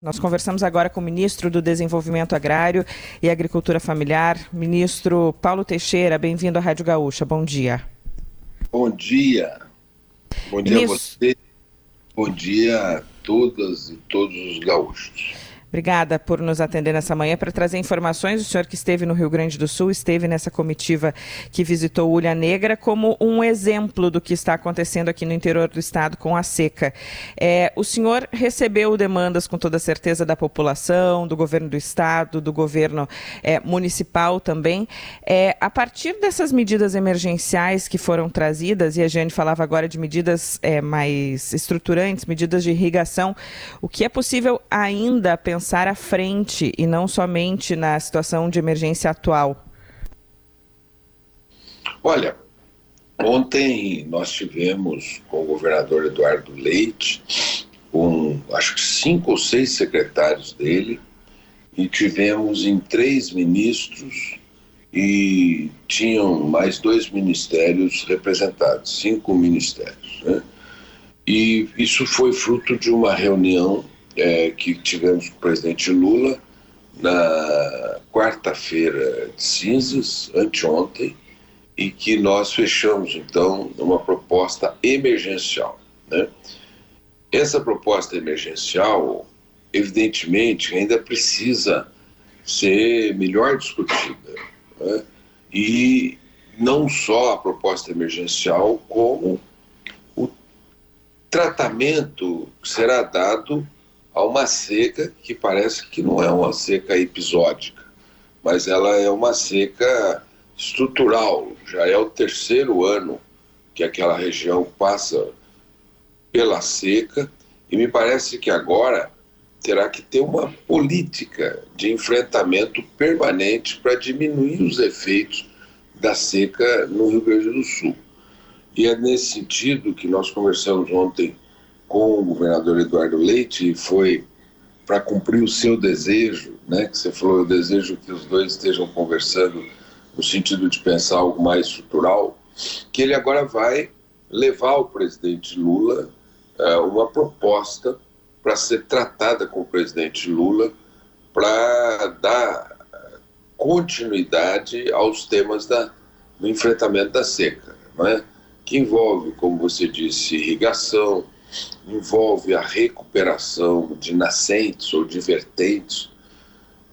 Nós conversamos agora com o ministro do Desenvolvimento Agrário e Agricultura Familiar, ministro Paulo Teixeira. Bem-vindo à Rádio Gaúcha. Bom dia. Bom dia. Bom dia ministro... a você. Bom dia a todas e todos os gaúchos. Obrigada por nos atender nessa manhã para trazer informações. O senhor que esteve no Rio Grande do Sul, esteve nessa comitiva que visitou Ulha Negra, como um exemplo do que está acontecendo aqui no interior do estado com a seca. É, o senhor recebeu demandas com toda certeza da população, do governo do estado, do governo é, municipal também. É, a partir dessas medidas emergenciais que foram trazidas, e a Jane falava agora de medidas é, mais estruturantes, medidas de irrigação, o que é possível ainda pensar pensar à frente e não somente na situação de emergência atual? Olha, ontem nós tivemos com o governador Eduardo Leite, com acho que cinco ou seis secretários dele, e tivemos em três ministros e tinham mais dois ministérios representados, cinco ministérios. Né? E isso foi fruto de uma reunião é, que tivemos com o presidente Lula na quarta-feira de cinzas, anteontem, e que nós fechamos, então, uma proposta emergencial. Né? Essa proposta emergencial, evidentemente, ainda precisa ser melhor discutida. Né? E não só a proposta emergencial, como o tratamento que será dado a uma seca que parece que não é uma seca episódica, mas ela é uma seca estrutural. Já é o terceiro ano que aquela região passa pela seca e me parece que agora terá que ter uma política de enfrentamento permanente para diminuir os efeitos da seca no Rio Grande do Sul. E é nesse sentido que nós conversamos ontem com o governador Eduardo Leite e foi para cumprir o seu desejo, né? Que você falou, eu desejo que os dois estejam conversando no sentido de pensar algo mais estrutural, que ele agora vai levar ao presidente Lula uh, uma proposta para ser tratada com o presidente Lula para dar continuidade aos temas da, do enfrentamento da seca, não é? que envolve, como você disse, irrigação, envolve a recuperação de nascentes ou de vertentes,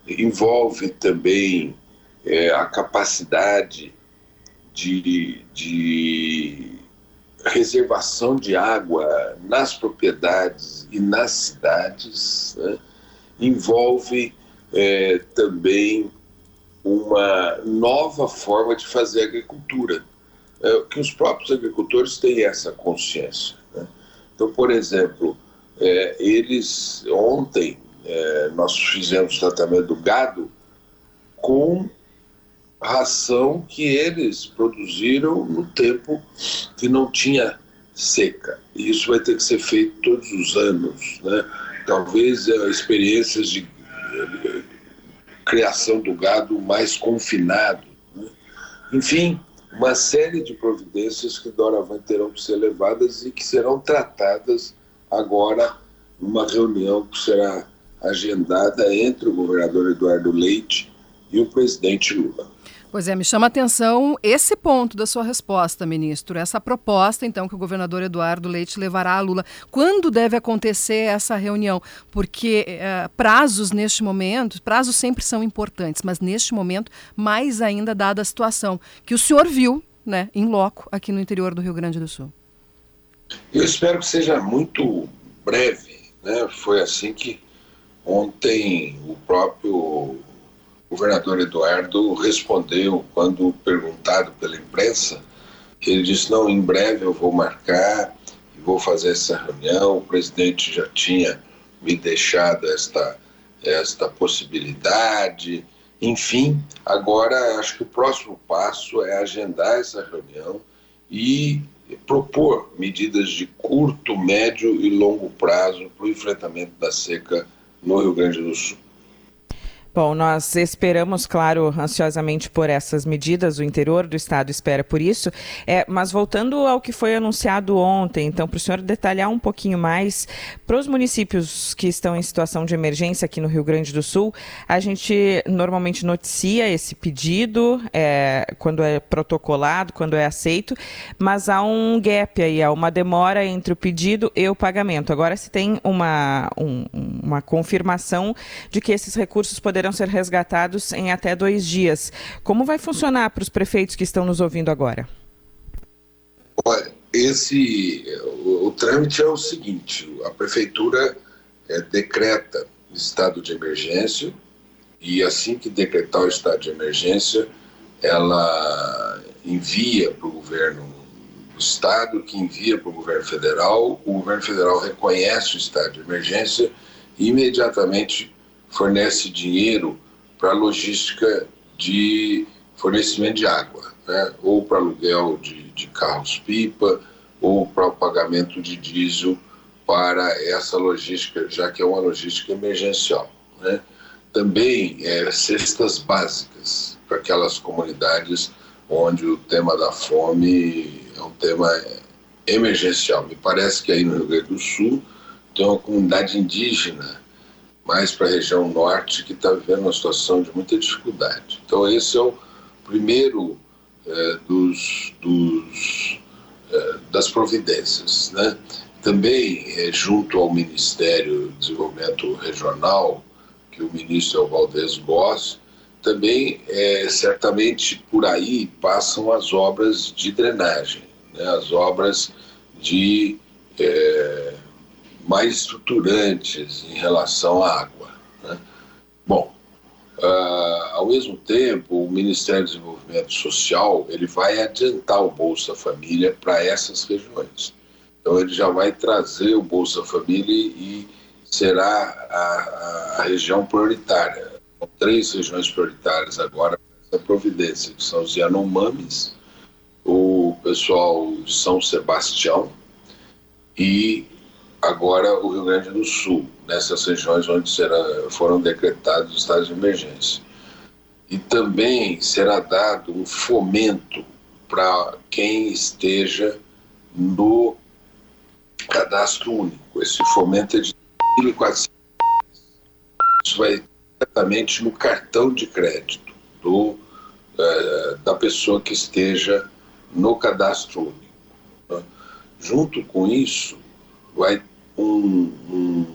envolve também é, a capacidade de, de reservação de água nas propriedades e nas cidades, né? envolve é, também uma nova forma de fazer agricultura, é, que os próprios agricultores têm essa consciência. Então, por exemplo, é, eles ontem é, nós fizemos tratamento do gado com ração que eles produziram no tempo que não tinha seca. E isso vai ter que ser feito todos os anos, né? Talvez é, experiências de criação do gado mais confinado. Né? Enfim, uma série de providências que doravante terão que ser levadas e que serão tratadas agora numa reunião que será agendada entre o governador Eduardo Leite e o presidente Lula. Pois é, me chama a atenção esse ponto da sua resposta, ministro. Essa proposta, então, que o governador Eduardo Leite levará a Lula. Quando deve acontecer essa reunião? Porque é, prazos neste momento, prazos sempre são importantes, mas neste momento, mais ainda dada a situação que o senhor viu, né, em loco, aqui no interior do Rio Grande do Sul. Eu espero que seja muito breve. Né? Foi assim que ontem o próprio governador Eduardo respondeu quando perguntado pela imprensa, ele disse: não, em breve eu vou marcar e vou fazer essa reunião. O presidente já tinha me deixado esta, esta possibilidade. Enfim, agora acho que o próximo passo é agendar essa reunião e propor medidas de curto, médio e longo prazo para o enfrentamento da seca no Rio Grande do Sul. Bom, nós esperamos, claro, ansiosamente por essas medidas, o interior do estado espera por isso, é, mas voltando ao que foi anunciado ontem, então, para o senhor detalhar um pouquinho mais, para os municípios que estão em situação de emergência aqui no Rio Grande do Sul, a gente normalmente noticia esse pedido é, quando é protocolado, quando é aceito, mas há um gap aí, há uma demora entre o pedido e o pagamento. Agora se tem uma, um, uma confirmação de que esses recursos poderão poderão ser resgatados em até dois dias. Como vai funcionar para os prefeitos que estão nos ouvindo agora? Olha, esse, o, o trâmite é o seguinte: a prefeitura é, decreta estado de emergência e assim que decretar o estado de emergência, ela envia para o governo do estado, que envia para o governo federal, o governo federal reconhece o estado de emergência e imediatamente fornece dinheiro para logística de fornecimento de água, né? ou para aluguel de, de carros-pipa, ou para o pagamento de diesel para essa logística, já que é uma logística emergencial. Né? Também é, cestas básicas para aquelas comunidades onde o tema da fome é um tema emergencial. Me parece que aí no Rio Grande do Sul tem uma comunidade indígena mais para a região norte, que está vivendo uma situação de muita dificuldade. Então, esse é o primeiro é, dos, dos é, das providências. Né? Também, é, junto ao Ministério do Desenvolvimento Regional, que o ministro é o Valdez Goss, também, é, certamente, por aí passam as obras de drenagem, né? as obras de é, mais estruturantes em relação à água. Né? Bom, uh, ao mesmo tempo, o Ministério do Desenvolvimento Social ele vai adiantar o Bolsa Família para essas regiões. Então, ele já vai trazer o Bolsa Família e será a, a região prioritária. São três regiões prioritárias agora essa providência, que são os Yanomamis, o pessoal São Sebastião e agora o Rio Grande do Sul, nessas regiões onde será, foram decretados estados de emergência. E também será dado um fomento para quem esteja no cadastro único. Esse fomento é de 1.400 Isso vai diretamente no cartão de crédito do, uh, da pessoa que esteja no cadastro único. Junto com isso, vai um, um,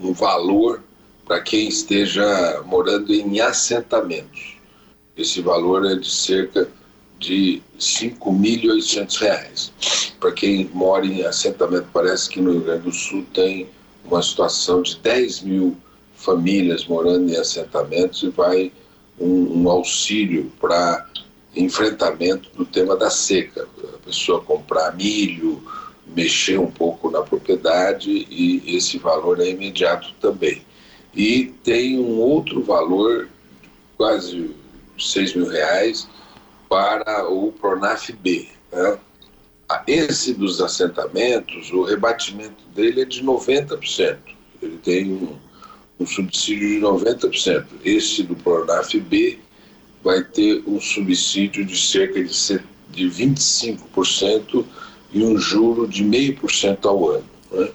um valor para quem esteja morando em assentamentos. Esse valor é de cerca de R$ 5.800. Para quem mora em assentamento, parece que no Rio Grande do Sul tem uma situação de 10 mil famílias morando em assentamentos e vai um, um auxílio para enfrentamento do tema da seca. A pessoa comprar milho, mexer um pouco na propriedade e esse valor é imediato também. E tem um outro valor, quase 6 mil reais, para o Pronaf B. Né? Esse dos assentamentos, o rebatimento dele é de 90%. Ele tem um, um subsídio de 90%. Esse do Pronaf B vai ter um subsídio de cerca de, de 25% e um juro de meio por cento ao ano. Né?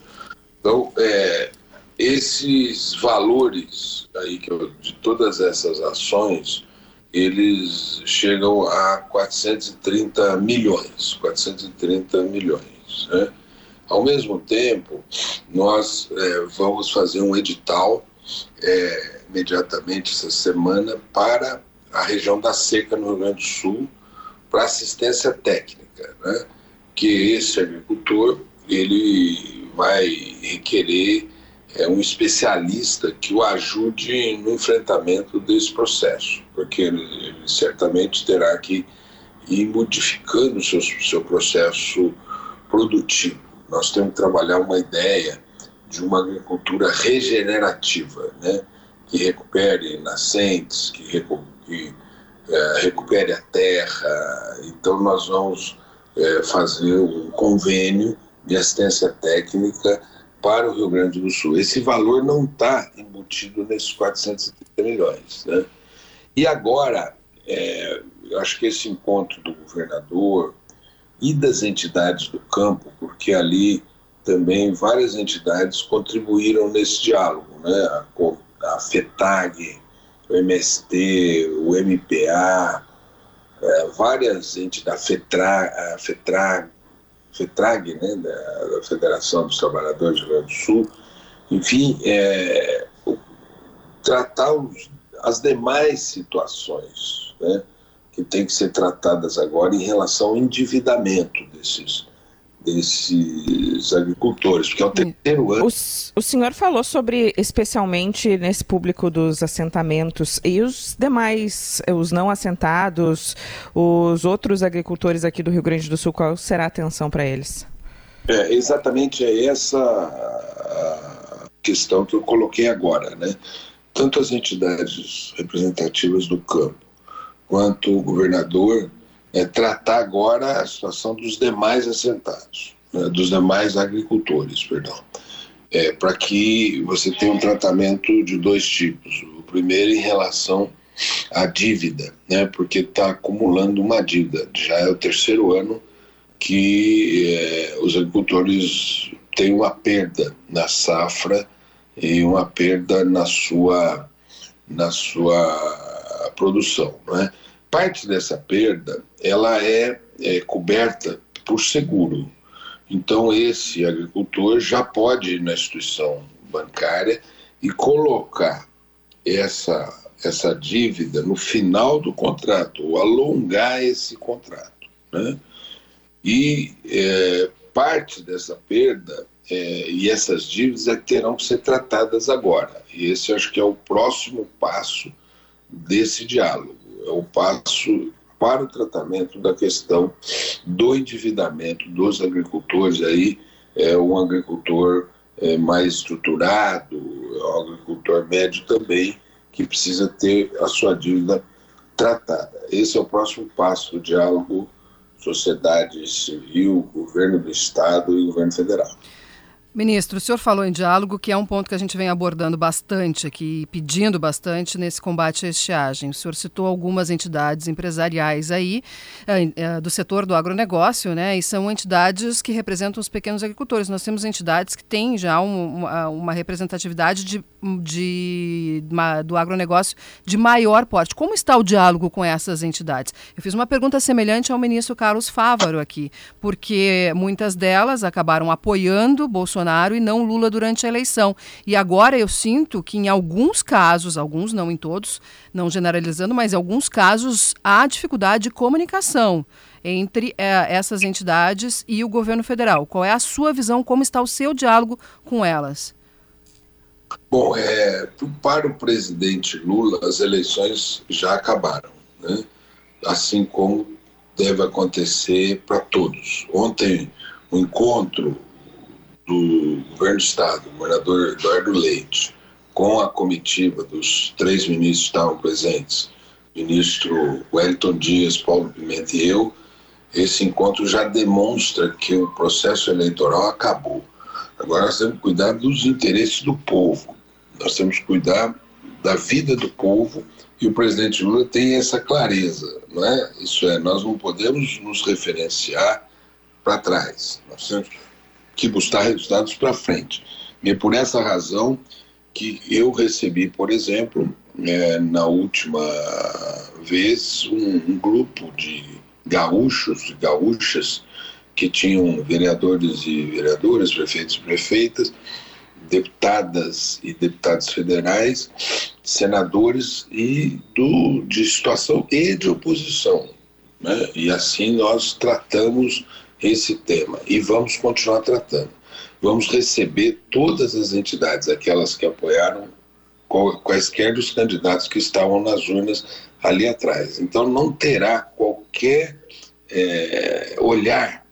Então, é, esses valores aí que eu, de todas essas ações, eles chegam a 430 milhões, 430 milhões. Né? Ao mesmo tempo, nós é, vamos fazer um edital é, imediatamente essa semana para a região da seca no Rio Grande do Sul para assistência técnica, né? Que esse agricultor ele vai requerer é, um especialista que o ajude no enfrentamento desse processo, porque ele, ele certamente terá que ir modificando o seu, seu processo produtivo. Nós temos que trabalhar uma ideia de uma agricultura regenerativa, né? que recupere nascentes, que, recu que é, recupere a terra. Então, nós vamos é, fazer um convênio de assistência técnica para o Rio Grande do Sul. Esse valor não está embutido nesses 430 milhões. Né? E agora, é, eu acho que esse encontro do governador e das entidades do campo, porque ali também várias entidades contribuíram nesse diálogo, né? a, a FETAG, o MST, o MPA, é, várias entidades, a FETRAG, a FETRAG, né, da, Federação dos Trabalhadores do Rio Grande do Sul, enfim, é, tratar os, as demais situações né, que têm que ser tratadas agora em relação ao endividamento desses, desses agricultores, porque é o terceiro ano. O, o, senhor falou sobre, especialmente nesse público dos assentamentos e os demais, os não assentados, os outros agricultores aqui do Rio Grande do Sul, qual será a atenção para eles? É, exatamente é essa questão que eu coloquei agora, né? Tanto as entidades representativas do campo quanto o governador é, tratar agora a situação dos demais assentados, né, dos demais agricultores, perdão, é, para que você tenha um tratamento de dois tipos. O primeiro em relação à dívida, né, porque está acumulando uma dívida. Já é o terceiro ano que é, os agricultores têm uma perda na safra e uma perda na sua, na sua produção, não é? Parte dessa perda ela é, é coberta por seguro. Então esse agricultor já pode ir na instituição bancária e colocar essa essa dívida no final do contrato ou alongar esse contrato, né? E é, parte dessa perda é, e essas dívidas é terão que ser tratadas agora. E esse acho que é o próximo passo desse diálogo é o passo para o tratamento da questão do endividamento dos agricultores aí é um agricultor é, mais estruturado, é um agricultor médio também que precisa ter a sua dívida tratada. Esse é o próximo passo do diálogo sociedade civil, governo do estado e governo federal. Ministro, o senhor falou em diálogo, que é um ponto que a gente vem abordando bastante aqui, pedindo bastante nesse combate à estiagem. O senhor citou algumas entidades empresariais aí, eh, eh, do setor do agronegócio, né? E são entidades que representam os pequenos agricultores. Nós temos entidades que têm já um, uma, representatividade de, de, uma, do agronegócio de maior porte. Como está o diálogo com essas entidades? Eu fiz uma pergunta semelhante ao ministro Carlos Fávaro aqui, porque muitas delas acabaram apoiando Bolsonaro Bolsonaro e não Lula durante a eleição. E agora eu sinto que em alguns casos, alguns não em todos, não generalizando, mas em alguns casos há dificuldade de comunicação entre é, essas entidades e o governo federal. Qual é a sua visão? Como está o seu diálogo com elas? Bom, é, para o presidente Lula, as eleições já acabaram, né? assim como deve acontecer para todos. Ontem, o um encontro do governo do estado, o governador Eduardo Leite, com a comitiva dos três ministros que estavam presentes, ministro Wellington Dias, Paulo Pimenta e eu, esse encontro já demonstra que o processo eleitoral acabou. Agora nós temos que cuidar dos interesses do povo, nós temos que cuidar da vida do povo e o presidente Lula tem essa clareza, não é? Isso é, nós não podemos nos referenciar para trás. Nós temos que buscar resultados para frente. E é por essa razão que eu recebi, por exemplo, é, na última vez, um, um grupo de gaúchos e gaúchas que tinham vereadores e vereadoras, prefeitos e prefeitas, deputadas e deputados federais, senadores e do, de situação e de oposição. Né? E assim nós tratamos esse tema e vamos continuar tratando. Vamos receber todas as entidades, aquelas que apoiaram quaisquer dos candidatos que estavam nas urnas ali atrás. Então não terá qualquer é, olhar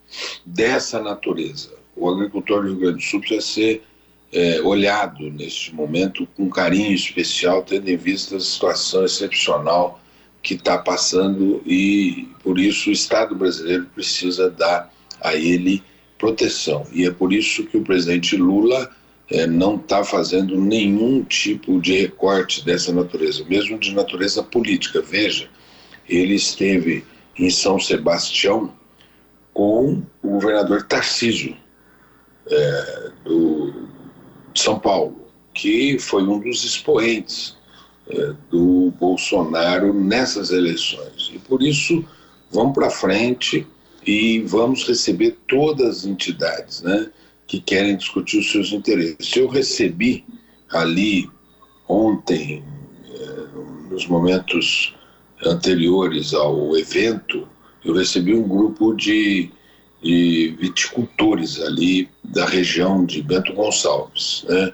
dessa natureza. O agricultor do Rio Grande do Sul precisa ser é, olhado neste momento com carinho especial, tendo em vista a situação excepcional que está passando e por isso o Estado brasileiro precisa dar a ele proteção. E é por isso que o presidente Lula é, não está fazendo nenhum tipo de recorte dessa natureza, mesmo de natureza política. Veja, ele esteve em São Sebastião com o governador Tarcísio, é, do, São Paulo, que foi um dos expoentes é, do Bolsonaro nessas eleições. E por isso, vamos para frente e vamos receber todas as entidades, né? que querem discutir os seus interesses. Eu recebi ali ontem, eh, nos momentos anteriores ao evento, eu recebi um grupo de, de viticultores ali da região de Bento Gonçalves, né?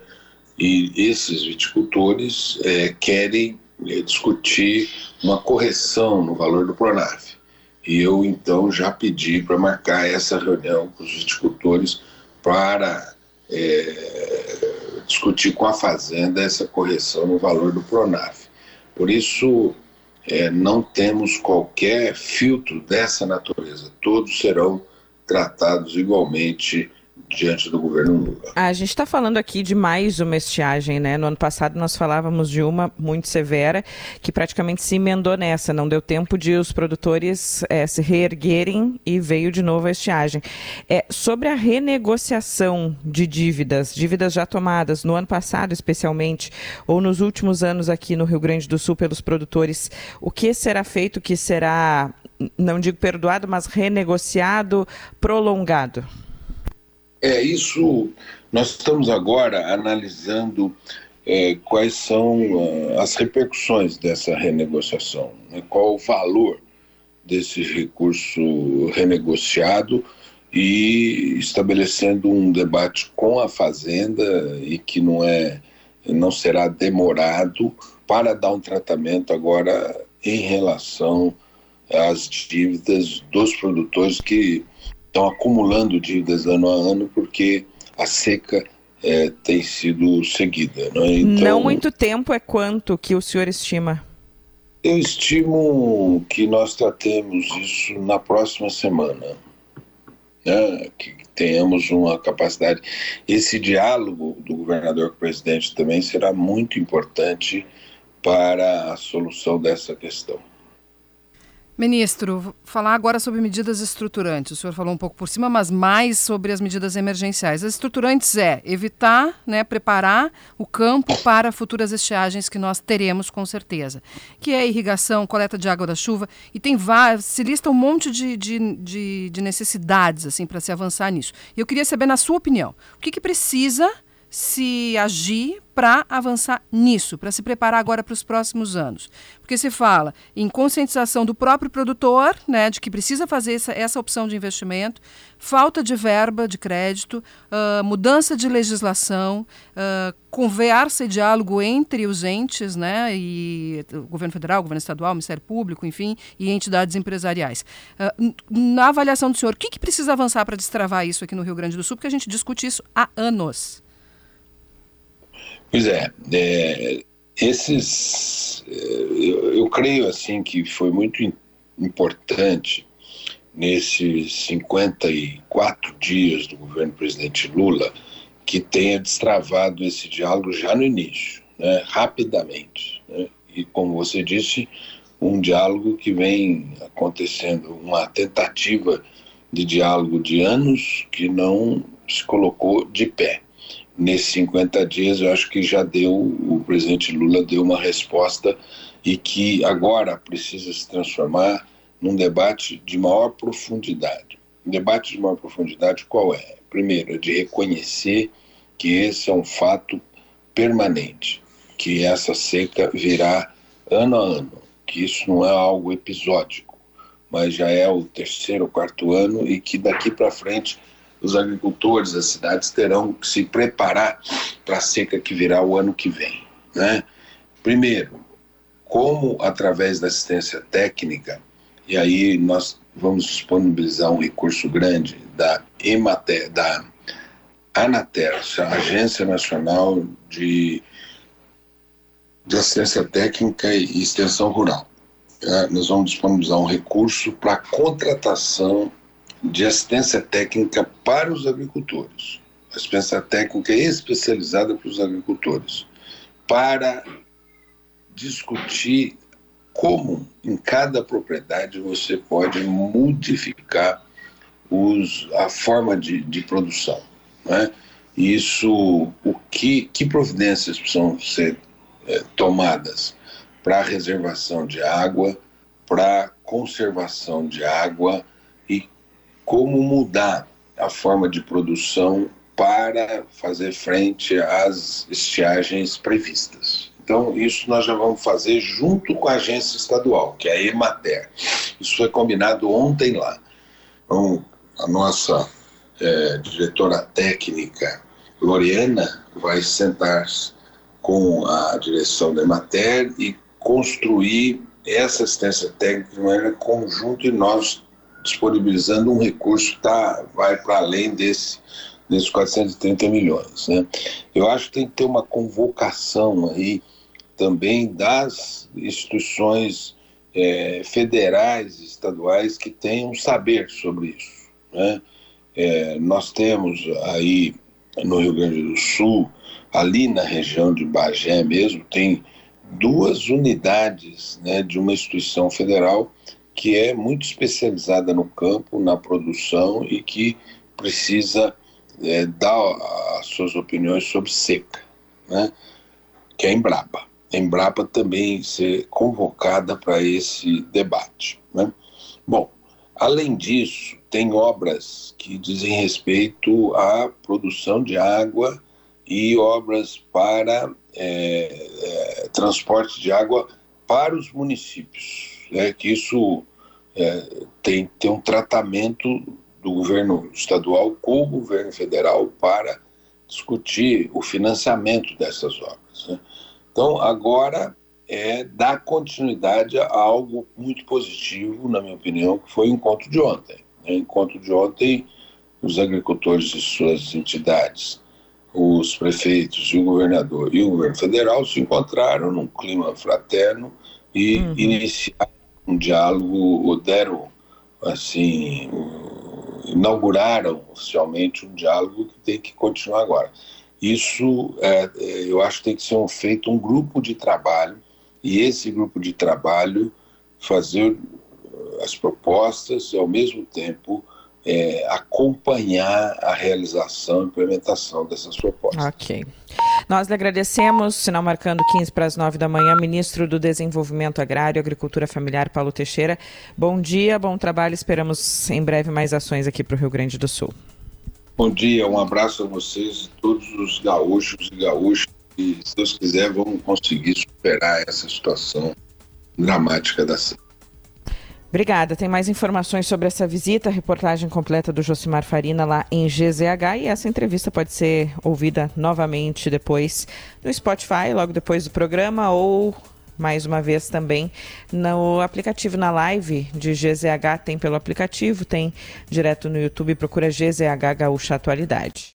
E esses viticultores é, querem é, discutir uma correção no valor do Pronaf. E eu então já pedi para marcar essa reunião com os viticultores para é, discutir com a Fazenda essa correção no valor do Pronaf. Por isso, é, não temos qualquer filtro dessa natureza. Todos serão tratados igualmente diante do governo Lula. A gente está falando aqui de mais uma estiagem, né? No ano passado nós falávamos de uma muito severa que praticamente se emendou nessa, não deu tempo de os produtores é, se reerguerem e veio de novo a estiagem. É, sobre a renegociação de dívidas, dívidas já tomadas no ano passado especialmente, ou nos últimos anos aqui no Rio Grande do Sul pelos produtores, o que será feito que será, não digo perdoado, mas renegociado, prolongado? É, isso nós estamos agora analisando é, quais são uh, as repercussões dessa renegociação, né? qual o valor desse recurso renegociado e estabelecendo um debate com a Fazenda e que não é não será demorado para dar um tratamento agora em relação às dívidas dos produtores que estão acumulando dívidas ano a ano porque a seca é, tem sido seguida. Não, é? então, não muito tempo é quanto que o senhor estima? Eu estimo que nós tratemos isso na próxima semana. Né? Que tenhamos uma capacidade. Esse diálogo do governador com o presidente também será muito importante para a solução dessa questão. Ministro, falar agora sobre medidas estruturantes. O senhor falou um pouco por cima, mas mais sobre as medidas emergenciais. As estruturantes é evitar, né, preparar o campo para futuras estiagens que nós teremos com certeza, que é irrigação, coleta de água da chuva e tem várias, se lista um monte de, de, de, de necessidades assim para se avançar nisso. Eu queria saber, na sua opinião, o que, que precisa se agir para avançar nisso, para se preparar agora para os próximos anos? Porque se fala em conscientização do próprio produtor, né, de que precisa fazer essa, essa opção de investimento, falta de verba de crédito, uh, mudança de legislação, uh, conversa e diálogo entre os entes, né, e o governo federal, o governo estadual, o Ministério Público, enfim, e entidades empresariais. Uh, na avaliação do senhor, o que, que precisa avançar para destravar isso aqui no Rio Grande do Sul? Porque a gente discute isso há anos. Pois é, é esses, é, eu, eu, creio assim que foi muito importante nesses 54 dias do governo presidente Lula que tenha destravado esse diálogo já no início, né, rapidamente. Né, e como você disse, um diálogo que vem acontecendo, uma tentativa de diálogo de anos que não se colocou de pé nesses 50 dias, eu acho que já deu, o presidente Lula deu uma resposta e que agora precisa se transformar num debate de maior profundidade. Um debate de maior profundidade qual é? Primeiro, é de reconhecer que esse é um fato permanente, que essa seca virá ano a ano, que isso não é algo episódico, mas já é o terceiro quarto ano e que daqui para frente os agricultores das cidades terão que se preparar para a seca que virá o ano que vem. Né? Primeiro, como através da assistência técnica, e aí nós vamos disponibilizar um recurso grande da Emater, da Anater, a Agência Nacional de, de Assistência Técnica e Extensão Rural. É, nós vamos disponibilizar um recurso para contratação de assistência técnica para os agricultores. Assistência técnica especializada para os agricultores, para discutir como em cada propriedade você pode modificar os, a forma de, de produção. Né? Isso, o que, que providências precisam ser é, tomadas para reservação de água, para conservação de água como mudar a forma de produção para fazer frente às estiagens previstas. Então, isso nós já vamos fazer junto com a agência estadual, que é a Emater. Isso foi combinado ontem lá. Então, a nossa é, diretora técnica, Loriana, vai sentar com a direção da Emater e construir essa assistência técnica de maneira conjunta e nós disponibilizando um recurso que tá, vai para além desse, desses 430 milhões. Né? Eu acho que tem que ter uma convocação aí também das instituições é, federais e estaduais que tenham saber sobre isso. Né? É, nós temos aí no Rio Grande do Sul, ali na região de Bagé mesmo, tem duas unidades né, de uma instituição federal que é muito especializada no campo, na produção e que precisa é, dar as suas opiniões sobre seca, né, que é a Embrapa. A Embrapa também ser convocada para esse debate. Né? Bom, além disso, tem obras que dizem respeito à produção de água e obras para é, é, transporte de água para os municípios. Né, que isso é, tem, tem um tratamento do governo estadual com o governo federal para discutir o financiamento dessas obras. Né? Então, agora é dar continuidade a algo muito positivo, na minha opinião, que foi o encontro de ontem. Né? encontro de ontem, os agricultores e suas entidades os prefeitos e o governador e o governo federal se encontraram num clima fraterno e uhum. iniciaram um diálogo, deram, assim, inauguraram oficialmente um diálogo que tem que continuar agora. Isso, é, é, eu acho que tem que ser feito um grupo de trabalho e esse grupo de trabalho fazer as propostas e, ao mesmo tempo, é, acompanhar a realização e implementação dessas propostas. Ok. Nós lhe agradecemos, sinal marcando 15 para as 9 da manhã, ministro do Desenvolvimento Agrário e Agricultura Familiar, Paulo Teixeira. Bom dia, bom trabalho, esperamos em breve mais ações aqui para o Rio Grande do Sul. Bom dia, um abraço a vocês, todos os gaúchos e gaúchas, e se Deus quiser vamos conseguir superar essa situação dramática da cidade. Obrigada. Tem mais informações sobre essa visita, reportagem completa do Josimar Farina lá em GZH e essa entrevista pode ser ouvida novamente depois no Spotify, logo depois do programa ou mais uma vez também no aplicativo, na live de GZH, tem pelo aplicativo, tem direto no YouTube, procura GZH Gaúcha Atualidade.